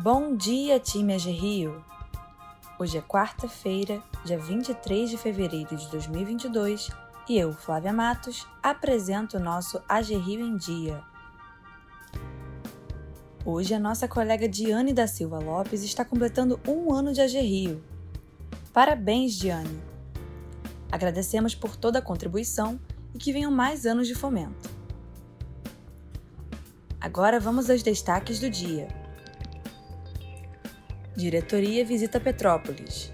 Bom dia, time AG Rio! Hoje é quarta-feira, dia 23 de fevereiro de 2022 e eu, Flávia Matos, apresento o nosso AG Rio em Dia. Hoje a nossa colega Diane da Silva Lopes está completando um ano de AG Rio. Parabéns, Diane! Agradecemos por toda a contribuição e que venham mais anos de fomento. Agora vamos aos destaques do dia. Diretoria visita Petrópolis.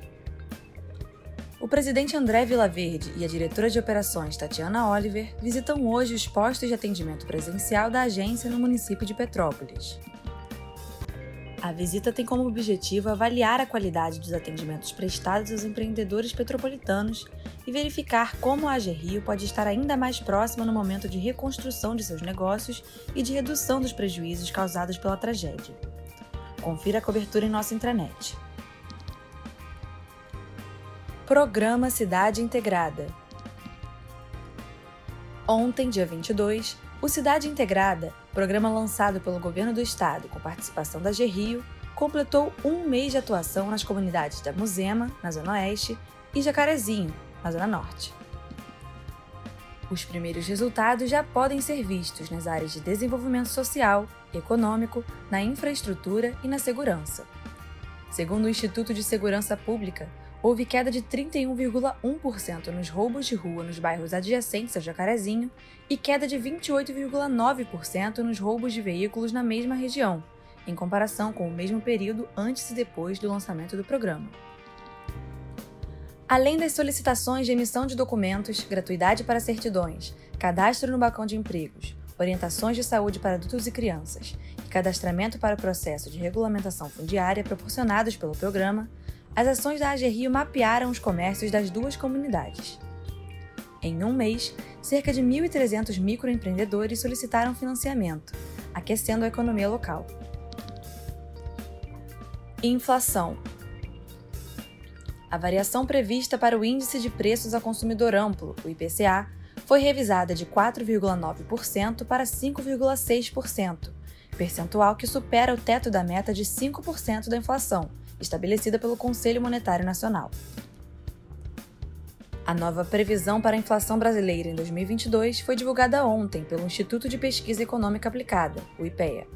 O presidente André Vilaverde e a diretora de operações Tatiana Oliver visitam hoje os postos de atendimento presencial da agência no município de Petrópolis. A visita tem como objetivo avaliar a qualidade dos atendimentos prestados aos empreendedores petropolitanos e verificar como a AG Rio pode estar ainda mais próxima no momento de reconstrução de seus negócios e de redução dos prejuízos causados pela tragédia. Confira a cobertura em nossa intranet. Programa Cidade Integrada. Ontem, dia 22, o Cidade Integrada, programa lançado pelo Governo do Estado com participação da GRIO, completou um mês de atuação nas comunidades da Muzema, na Zona Oeste, e Jacarezinho, na Zona Norte. Os primeiros resultados já podem ser vistos nas áreas de desenvolvimento social, econômico, na infraestrutura e na segurança. Segundo o Instituto de Segurança Pública, houve queda de 31,1% nos roubos de rua nos bairros adjacentes a Jacarezinho e queda de 28,9% nos roubos de veículos na mesma região, em comparação com o mesmo período antes e depois do lançamento do programa. Além das solicitações de emissão de documentos, gratuidade para certidões, cadastro no balcão de empregos, orientações de saúde para adultos e crianças e cadastramento para o processo de regulamentação fundiária proporcionados pelo programa, as ações da AG Rio mapearam os comércios das duas comunidades. Em um mês, cerca de 1.300 microempreendedores solicitaram financiamento, aquecendo a economia local. Inflação a variação prevista para o Índice de Preços ao Consumidor Amplo, o IPCA, foi revisada de 4,9% para 5,6%, percentual que supera o teto da meta de 5% da inflação, estabelecida pelo Conselho Monetário Nacional. A nova previsão para a inflação brasileira em 2022 foi divulgada ontem pelo Instituto de Pesquisa Econômica Aplicada, o IPEA.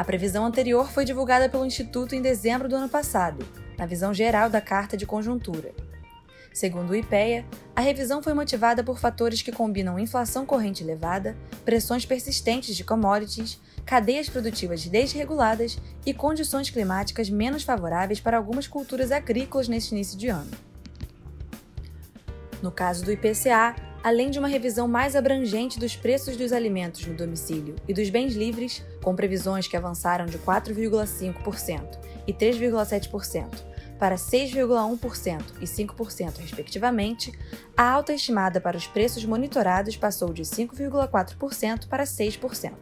A previsão anterior foi divulgada pelo Instituto em dezembro do ano passado, na visão geral da Carta de Conjuntura. Segundo o IPEA, a revisão foi motivada por fatores que combinam inflação corrente elevada, pressões persistentes de commodities, cadeias produtivas desreguladas e condições climáticas menos favoráveis para algumas culturas agrícolas neste início de ano. No caso do IPCA, além de uma revisão mais abrangente dos preços dos alimentos no domicílio e dos bens livres, com previsões que avançaram de 4,5% e 3,7% para 6,1% e 5%, respectivamente, a alta estimada para os preços monitorados passou de 5,4% para 6%.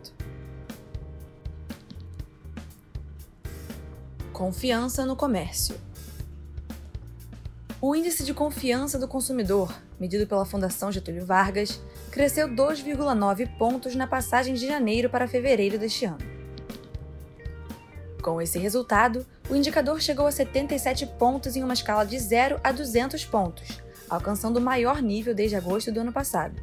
Confiança no comércio. O índice de confiança do consumidor, medido pela Fundação Getúlio Vargas, cresceu 2,9 pontos na passagem de janeiro para fevereiro deste ano. Com esse resultado, o indicador chegou a 77 pontos em uma escala de 0 a 200 pontos, alcançando o maior nível desde agosto do ano passado.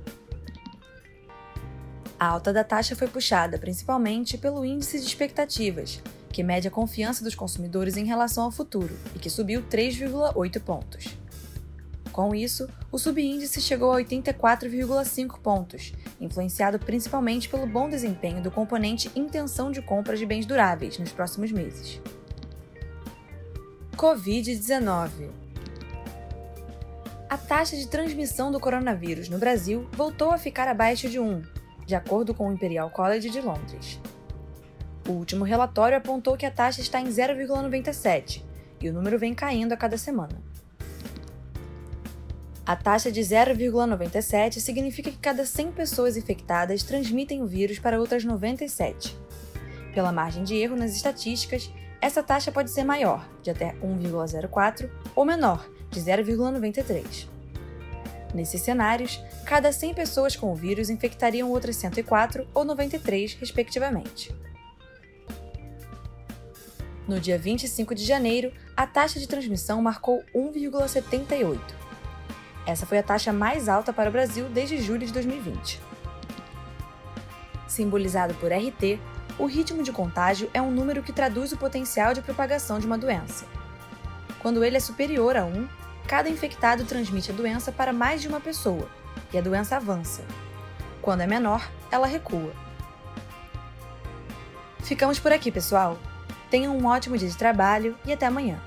A alta da taxa foi puxada principalmente pelo índice de expectativas, que mede a confiança dos consumidores em relação ao futuro e que subiu 3,8 pontos. Com isso, o subíndice chegou a 84,5 pontos, influenciado principalmente pelo bom desempenho do componente intenção de compra de bens duráveis nos próximos meses. Covid-19 A taxa de transmissão do coronavírus no Brasil voltou a ficar abaixo de 1, de acordo com o Imperial College de Londres. O último relatório apontou que a taxa está em 0,97 e o número vem caindo a cada semana. A taxa de 0,97 significa que cada 100 pessoas infectadas transmitem o vírus para outras 97. Pela margem de erro nas estatísticas, essa taxa pode ser maior, de até 1,04, ou menor, de 0,93. Nesses cenários, cada 100 pessoas com o vírus infectariam outras 104 ou 93, respectivamente. No dia 25 de janeiro, a taxa de transmissão marcou 1,78. Essa foi a taxa mais alta para o Brasil desde julho de 2020. Simbolizado por RT, o ritmo de contágio é um número que traduz o potencial de propagação de uma doença. Quando ele é superior a 1, cada infectado transmite a doença para mais de uma pessoa e a doença avança. Quando é menor, ela recua. Ficamos por aqui, pessoal. Tenham um ótimo dia de trabalho e até amanhã.